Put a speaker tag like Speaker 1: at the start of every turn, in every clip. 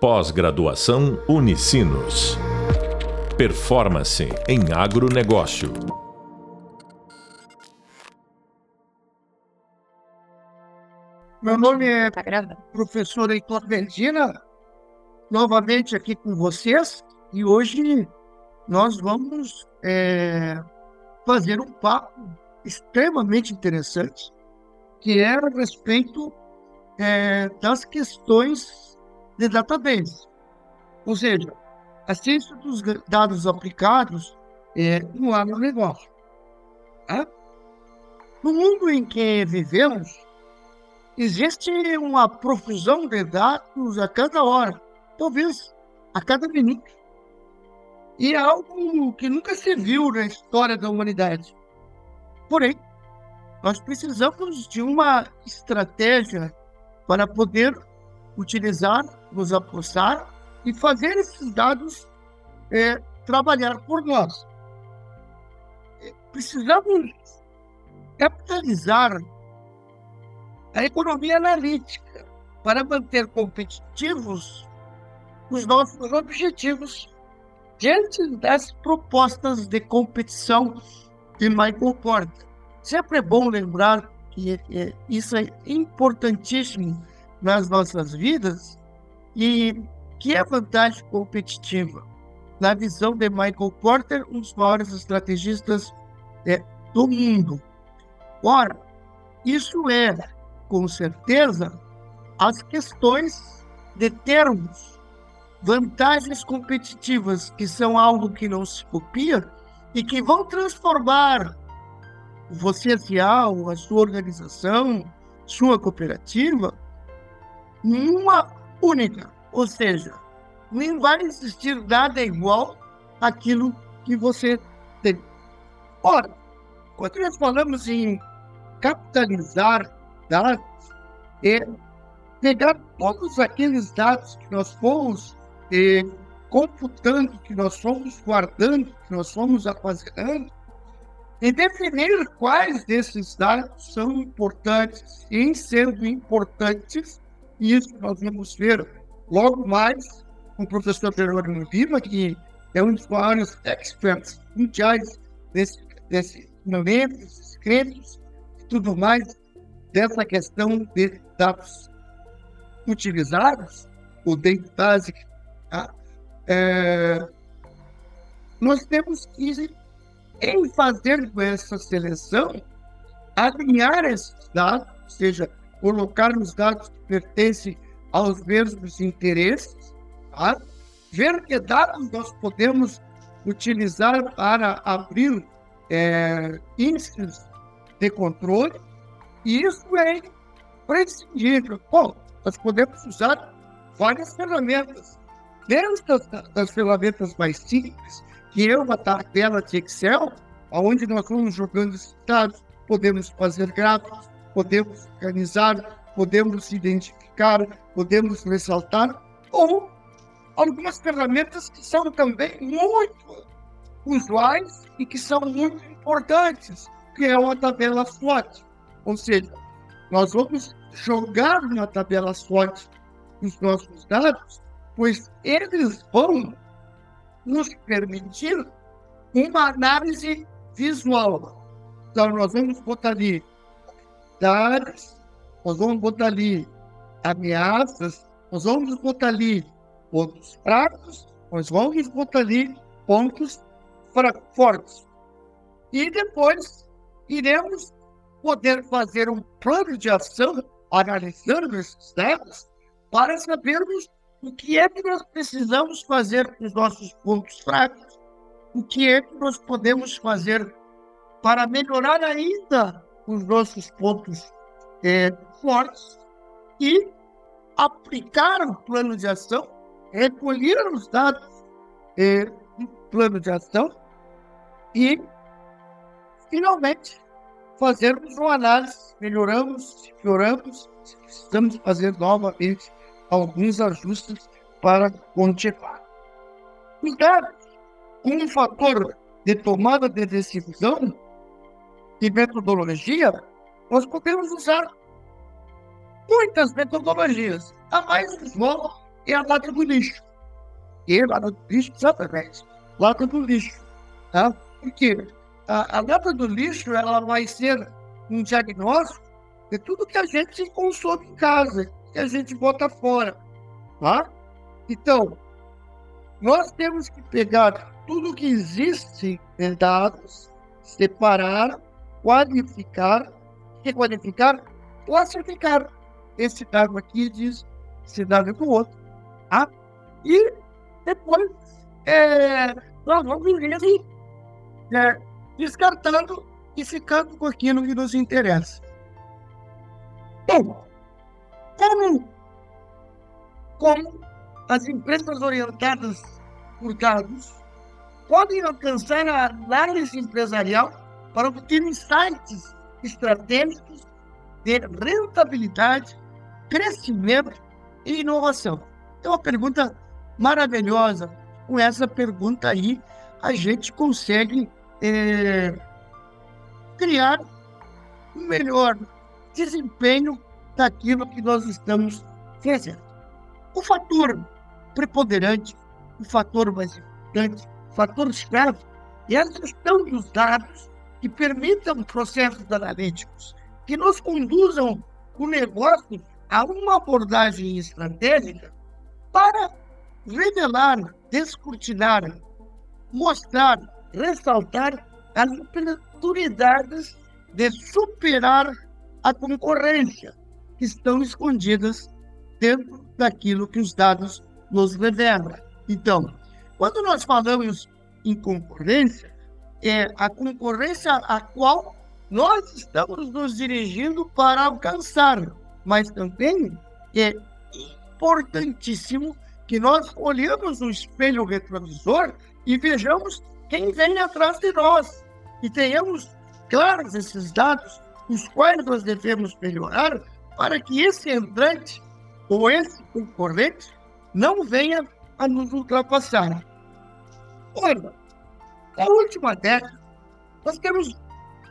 Speaker 1: Pós-graduação Unicinos. Performance em agronegócio.
Speaker 2: Meu nome é tá professor Heitor Verdina, novamente aqui com vocês, e hoje nós vamos é, fazer um papo extremamente interessante, que é a respeito é, das questões de database. Ou seja, a ciência dos dados aplicados é no agronegócio. Tá? No mundo em que vivemos, existe uma profusão de dados a cada hora, talvez a cada minuto. E é algo que nunca se viu na história da humanidade. Porém, nós precisamos de uma estratégia para poder utilizar, nos apostar e fazer esses dados é, trabalhar por nós. Precisamos capitalizar a economia analítica para manter competitivos os nossos objetivos diante das propostas de competição de Michael Porter. Sempre é bom lembrar que é, isso é importantíssimo nas nossas vidas e que é vantagem competitiva. Na visão de Michael Porter, um dos maiores estrategistas é, do mundo. Ora, isso é, com certeza, as questões de termos vantagens competitivas, que são algo que não se copia e que vão transformar você, a sua organização, sua cooperativa, uma única. Ou seja, nem vai existir nada igual àquilo que você tem. Ora, quando nós falamos em capitalizar dados, é pegar todos aqueles dados que nós fomos é, computando, que nós fomos guardando, que nós fomos armazenando, e definir quais desses dados são importantes, e em sendo importantes, e isso nós vamos ver logo mais com o professor Jerônimo Lima, que é um dos maiores experts mundiais desse, desse momento, desses créditos e tudo mais, dessa questão de dados utilizados, o Data Basic. Tá? É, nós temos que, em fazer essa seleção, alinhar esses dados, ou seja, colocar os dados que pertencem aos mesmos interesses, tá? ver que dados nós podemos utilizar para abrir é, índices de controle, e isso é prescindível. Bom, nós podemos usar várias ferramentas, desde das, das ferramentas mais simples, que é uma tabela de Excel, onde nós vamos jogando esses dados, podemos fazer gráficos, podemos organizar, podemos identificar, podemos ressaltar, ou algumas ferramentas que são também muito usuais e que são muito importantes, que é uma tabela SWOT. Ou seja, nós vamos jogar na tabela SWOT os nossos dados, pois eles vão nos permitir uma análise visual. Então, nós vamos botar ali dados, nós vamos botar ali ameaças, nós vamos botar ali pontos fracos, nós vamos botar ali pontos fortes. E depois iremos poder fazer um plano de ação analisando esses dados para sabermos o que é que nós precisamos fazer com os nossos pontos fracos, o que é que nós podemos fazer para melhorar ainda os nossos pontos é, fortes e aplicar o plano de ação, recolher os dados é, do plano de ação e, finalmente, fazermos uma análise, melhoramos, pioramos, precisamos fazer novamente alguns ajustes para continuar. Os dados, como fator de tomada de decisão, de metodologia, nós podemos usar muitas metodologias. A mais usual é a lata do lixo. E lata do lixo, exatamente. Lata do lixo. Tá? Porque a, a lata do lixo ela vai ser um diagnóstico de tudo que a gente consome em casa, que a gente bota fora. Tá? Então, nós temos que pegar tudo que existe em dados, separar, qualificar, requalificar, classificar. Esse dado aqui diz esse dado com o outro. Tá? E depois é, nós vamos ir é, descartando e ficando com aquilo que nos interessa. Bom, como, como as empresas orientadas por dados podem alcançar a análise empresarial para obter insights estratégicos de rentabilidade, crescimento e inovação. É uma pergunta maravilhosa. Com essa pergunta aí, a gente consegue é, criar um melhor desempenho daquilo que nós estamos fazendo. O fator preponderante, o fator mais importante, o fator chave é a gestão dos dados que permitam processos analíticos, que nos conduzam o negócio a uma abordagem estratégica para revelar, descortinar, mostrar, ressaltar as oportunidades de superar a concorrência que estão escondidas dentro daquilo que os dados nos revelam. Então, quando nós falamos em concorrência, é a concorrência a qual nós estamos nos dirigindo para alcançar, mas também é importantíssimo que nós olhemos no espelho retrovisor e vejamos quem vem atrás de nós e tenhamos claros esses dados, os quais nós devemos melhorar para que esse entrante ou esse concorrente não venha a nos ultrapassar. Olha, na última década, nós temos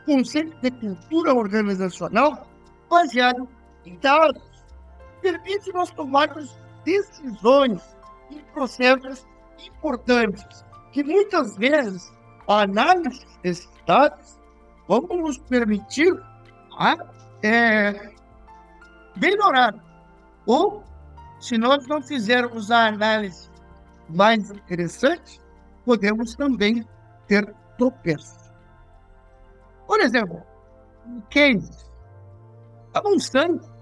Speaker 2: conceito de cultura organizacional baseado em dados, permite nós tomarmos decisões em processos importantes, que muitas vezes a análise desses dados vão nos permitir a, é, melhorar. Ou, se nós não fizermos a análise mais interessante, podemos também ter tropeços. Por exemplo, case. A Monsanto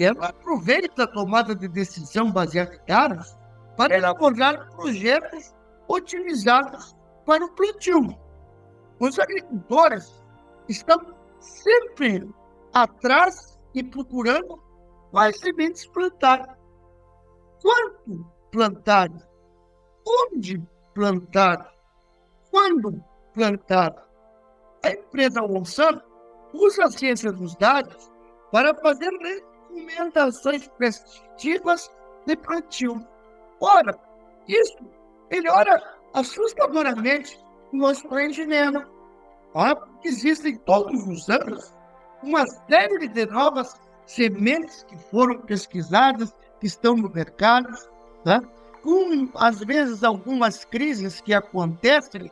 Speaker 2: ela aproveita a tomada de decisão baseada em dados para elaborar projetos otimizados para o plantio. Os agricultores estão sempre atrás e procurando quais sementes plantar, quanto plantar, onde plantar, quando plantar. A empresa Monsanto usa a ciência dos dados para fazer recomendações prescritivas de plantio. Ora, isso melhora assustadoramente o nosso rendimento. Ah, existem todos os anos uma série de novas sementes que foram pesquisadas, que estão no mercado, né? com às vezes algumas crises que acontecem,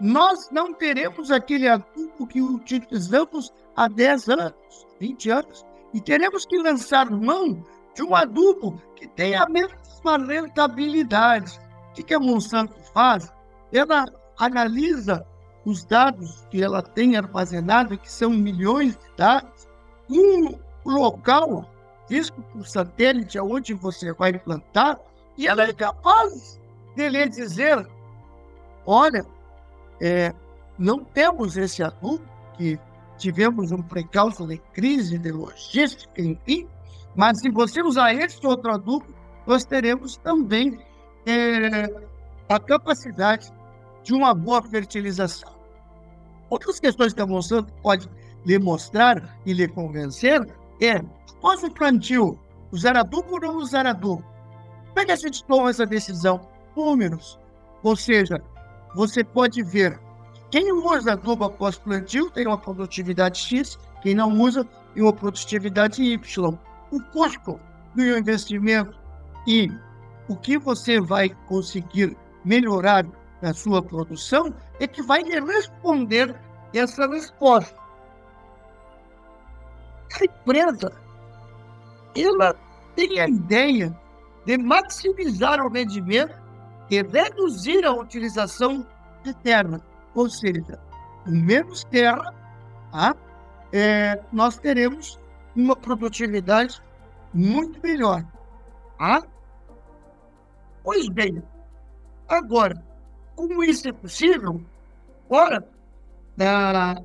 Speaker 2: nós não teremos aquele adubo que utilizamos há 10 anos, 20 anos, e teremos que lançar mão de um adubo que tenha a mesma rentabilidade. O que, que a Monsanto faz? Ela analisa os dados que ela tem armazenado, que são milhões de dados, um local, visto por satélite, aonde você vai plantar, e ela é capaz de lhe dizer: olha, é, não temos esse adubo, que tivemos um precalço de crise de logística, enfim, mas se você usar esse outro adubo, nós teremos também é, a capacidade de uma boa fertilização. Outras questões que a Monsanto pode lhe mostrar e lhe convencer é, após o plantio, usar adubo ou não usar adubo? Como é que a gente toma essa decisão? Números. Ou seja, você pode ver quem usa adubo após plantio tem uma produtividade X, quem não usa tem uma produtividade Y. O custo do investimento e o que você vai conseguir melhorar na sua produção é que vai responder essa resposta. A empresa, ela tem a ideia de maximizar o rendimento e reduzir a utilização de terra. Ou seja, com menos terra, tá? é, nós teremos uma produtividade muito melhor. Tá? Pois bem, agora, como isso é possível? Ora, ah,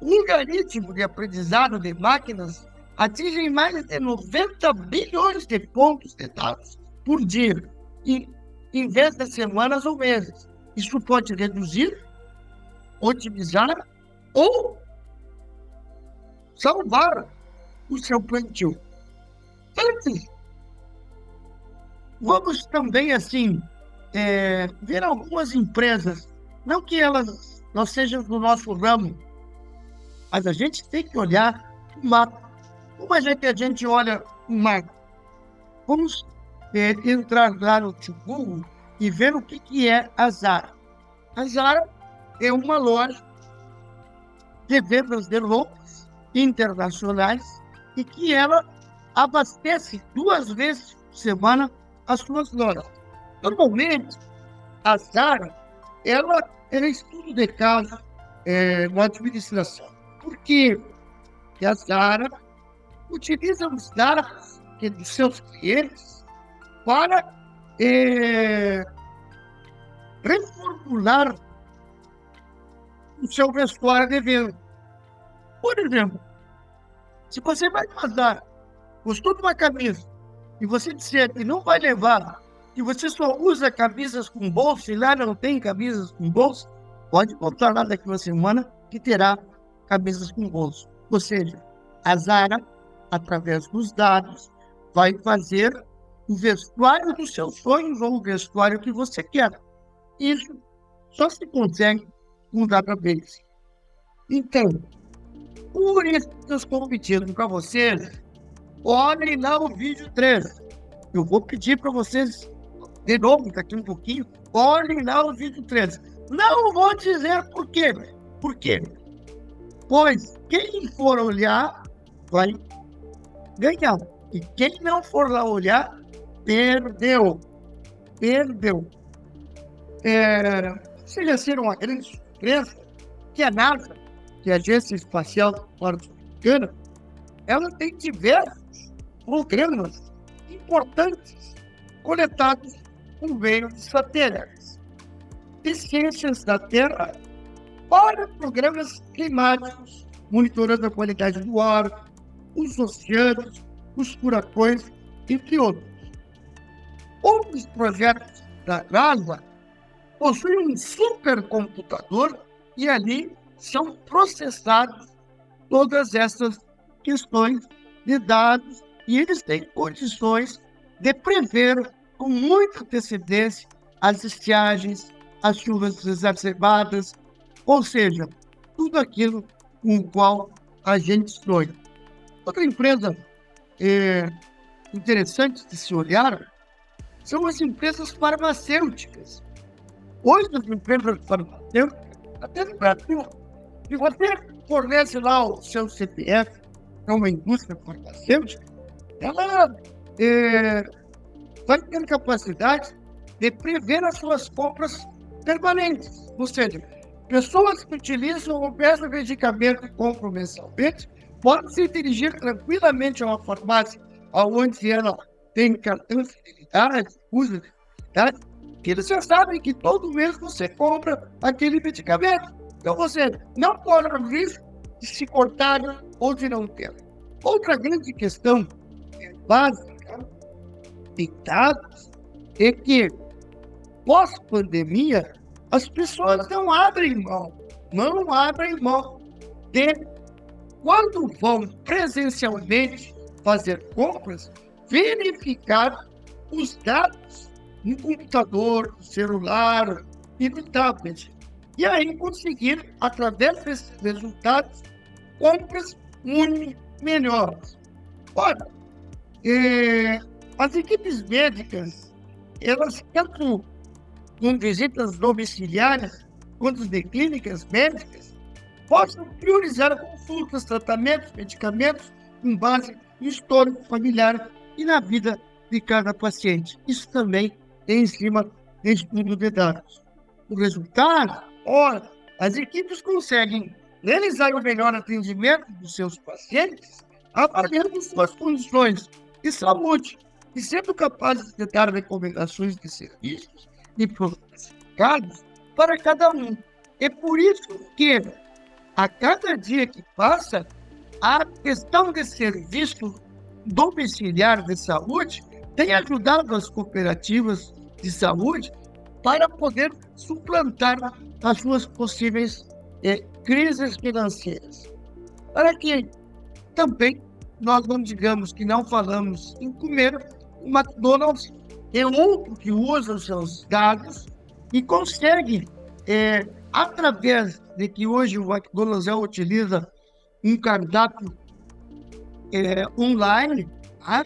Speaker 2: o logaritmo de aprendizado de máquinas atinge mais de 90 bilhões de pontos de dados por dia, e, em vez de semanas ou meses. Isso pode reduzir, otimizar ou salvar o seu plantio. Antes, vamos também, assim, é, ver algumas empresas, não que elas não sejam do nosso ramo, mas a gente tem que olhar o mapa. Como é que a gente olha o mapa? Vamos é, entrar lá no Google e ver o que, que é a Zara. A Zara é uma loja de vendas de roupas internacionais e que ela abastece duas vezes por semana as suas lojas. Normalmente, a Zara, ela é estudo de casa é, na administração. Porque a Zara utiliza os dados dos seus clientes para é, reformular o seu vestuário de venda. Por exemplo, se você vai casar, gostou de uma camisa, e você disser que não vai levar, que você só usa camisas com bolso, e lá não tem camisas com bolso, pode voltar lá daqui uma semana que terá camisas com bolso. Ou seja, a Zara, através dos dados, vai fazer o vestuário dos seus sonhos ou o vestuário que você quer. Isso só se consegue com database. Então, por isso que eu estou pedindo para vocês, olhem lá o vídeo 3. Eu vou pedir para vocês, de novo, daqui um pouquinho, olhem lá o vídeo 3. Não vou dizer por quê. Por quê? Pois quem for olhar vai ganhar. E quem não for lá olhar, perdeu. Perdeu. É, seja ser uma grande surpresa que a NASA que a Agência Espacial Norte-Americana, ela tem diversos programas importantes conectados por meio de satélites. De ciências da Terra para programas climáticos, monitorando a qualidade do ar, os oceanos, os furacões, entre outros. Outros projetos da NASA possuem um supercomputador e ali são processados todas essas questões de dados e eles têm condições de prever com muita antecedência as estiagens, as chuvas exacerbadas, ou seja, tudo aquilo com o qual a gente sonha. Outra empresa é, interessante de se olhar são as empresas farmacêuticas. Hoje, as empresas farmacêuticas, até no Brasil, se você fornece lá o seu CPF para uma indústria farmacêutica, ela é, vai ter capacidade de prever as suas compras permanentes. Ou seja, pessoas que utilizam o mesmo medicamento e compram mensalmente podem se dirigir tranquilamente a uma farmácia onde ela tem cartão de fidelidade, usa de fidelidade, que eles já sabem que todo mês você compra aquele medicamento. Então você não corre o risco de se cortar ou de não ter. Outra grande questão básica de dados é que pós-pandemia as pessoas não abrem mão, não abrem mão de quando vão presencialmente fazer compras, verificar os dados no computador, no celular e no tablet e aí conseguir, através desses resultados, compras muito melhores. Ora, é, As equipes médicas, elas tanto com visitas domiciliares quanto de clínicas médicas, possam priorizar consultas, tratamentos, medicamentos com base no histórico familiar e na vida de cada paciente. Isso também é em cima de estudo de dados. O resultado, ora, as equipes conseguem realizar o melhor atendimento dos seus pacientes, avaliando suas condições de saúde e sendo capazes de dar recomendações de serviços e produtos para cada um. É por isso que, a cada dia que passa, a questão de serviço domiciliar de saúde tem ajudado as cooperativas de saúde para poder suplantar as suas possíveis é, crises financeiras. Para que também nós não digamos que não falamos em comer, o McDonald's é outro que usa os seus dados e consegue, é, através de que hoje o McDonald's utiliza um cardápio é, online, tá?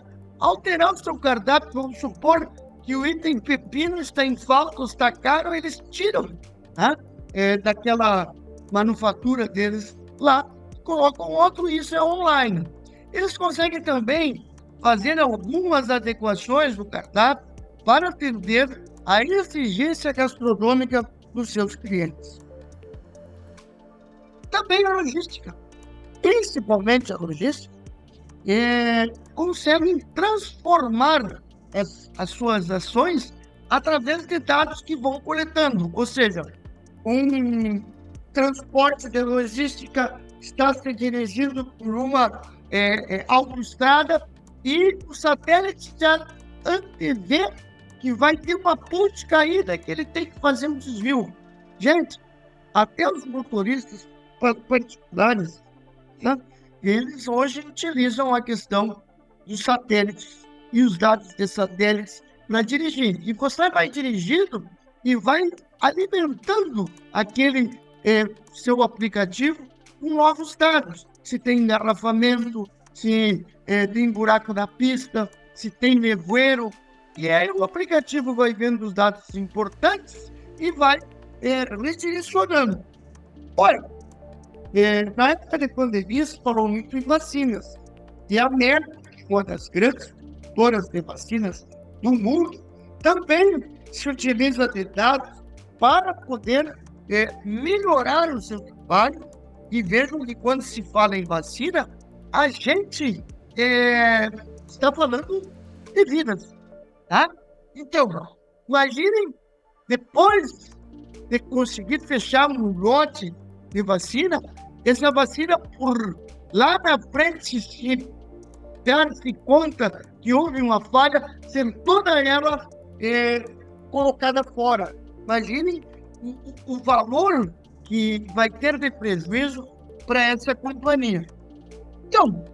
Speaker 2: seu cardápio, vamos supor que o item pepino está em falta, está caro, eles tiram tá? é, daquela manufatura deles lá, colocam outro, isso é online. Eles conseguem também fazer algumas adequações no cardápio para atender a exigência gastronômica dos seus clientes. Também a logística, principalmente a logística, é, conseguem transformar as, as suas ações através de dados que vão coletando. Ou seja, um transporte de logística está se dirigindo por uma é, é, autoestrada e o satélite já antevê que vai ter uma ponte caída que ele tem que fazer um desvio. Gente, até os motoristas particulares, né, eles hoje utilizam a questão dos satélites e os dados de satélites para dirigir. E você vai dirigindo e vai alimentando aquele é, seu aplicativo com novos dados. Se tem engarrafamento, se é, tem buraco na pista, se tem nevoeiro. E aí o aplicativo vai vendo os dados importantes e vai é, redirecionando. Olha, é, na época da pandemia se falou muito em vacinas. E a Merck, uma das grandes produtoras de vacinas do mundo, também se utiliza de dados para poder é, melhorar o seu trabalho. E vejam que quando se fala em vacina, a gente é, está falando de vidas. Tá? Então, imaginem, depois de conseguir fechar um lote de vacina, essa vacina por lá na frente se dar-se conta que houve uma falha, ser toda ela é, colocada fora. Imagine o, o valor que vai ter de prejuízo para essa companhia. Então,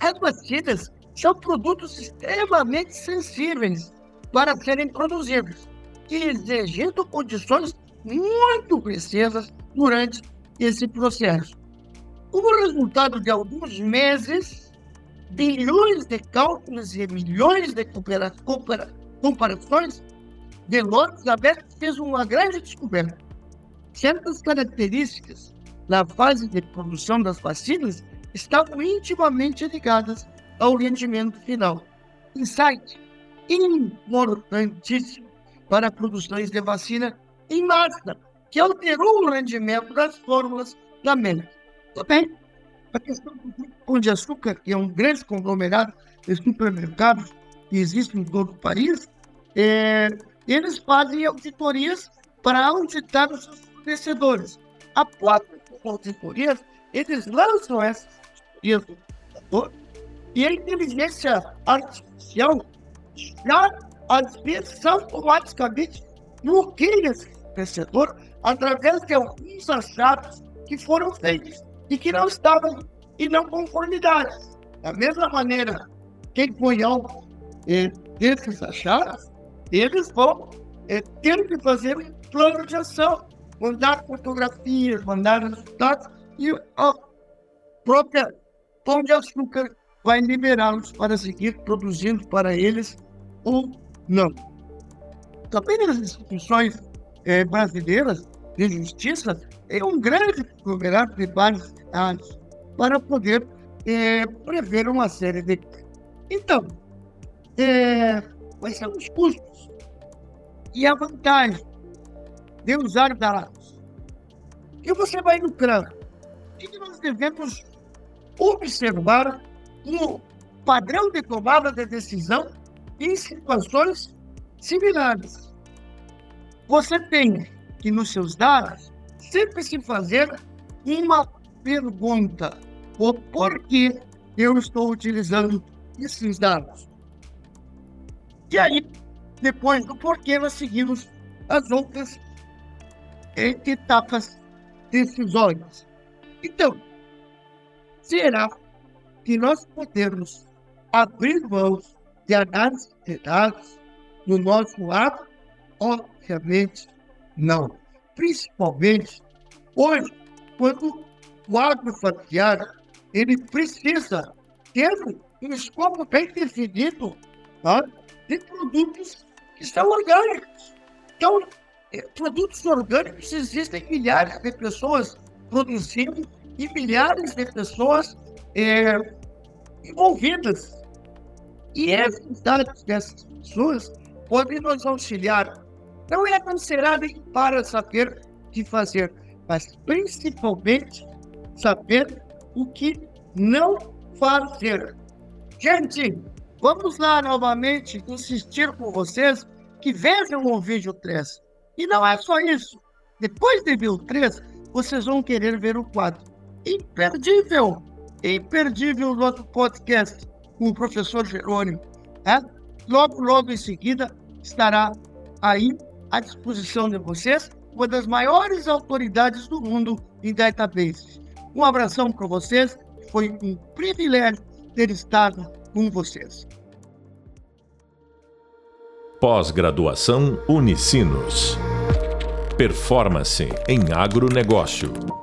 Speaker 2: as vacinas são produtos extremamente sensíveis para serem produzidos exigindo condições muito precisas durante esse processo. Como resultado de alguns meses, bilhões de cálculos e milhões de compara compara comparações, Deloitte Aberto fez uma grande descoberta. Certas características na fase de produção das vacinas estavam intimamente ligadas ao rendimento final. Insight importantíssimo para produções de vacina em massa, que alterou o rendimento das fórmulas da MENA. Também, a questão do Pão de Açúcar, que é um grande conglomerado de supermercados que existe em todo o país, é, eles fazem auditorias para auditar os seus fornecedores. Após as auditorias, eles lançam essas auditorias do computador e a inteligência artificial já, às vezes, automaticamente bloqueia esse fornecedor através de alguns achados que foram feitos e que não estavam em não conformidade. Da mesma maneira, quem põe algo é, desses achados, eles vão é, ter que fazer um plano de ação, mandar fotografias, mandar resultados, e a própria Pão de Açúcar vai liberá-los para seguir produzindo para eles ou não. Também nas instituições eh, brasileiras de justiça, é um grande conglomerado de vários estados para poder eh, prever uma série de. Então, é, quais são os custos e a vantagem de usar dados? E você vai lucrar. O que nós devemos observar no padrão de tomada de decisão em situações similares. Você tem que, nos seus dados, sempre se fazer uma pergunta: o porquê eu estou utilizando esses dados? E aí, depois do porquê, nós seguimos as outras etapas decisórias. Então, será que nós podemos abrir mãos de análise de dados no nosso lado? Obviamente não. Principalmente hoje, quando o agrofamiliar ele precisa ter um escopo bem definido tá? de produtos que são orgânicos. Então, eh, produtos orgânicos existem milhares de pessoas produzindo e milhares de pessoas é, envolvidas. E esses dados dessas pessoas podem nos auxiliar. Não é considerado para saber o que fazer, mas principalmente saber o que não fazer. Gente, vamos lá novamente insistir com vocês que vejam o vídeo 3. E não é só isso. Depois de ver o 3, vocês vão querer ver o 4. Imperdível! imperdível o nosso podcast com o professor Jerônimo. Né? Logo, logo em seguida, estará aí à disposição de vocês, uma das maiores autoridades do mundo em database. Um abração para vocês, foi um privilégio ter estado com vocês.
Speaker 1: Pós-graduação Unicinos. Performance em agronegócio.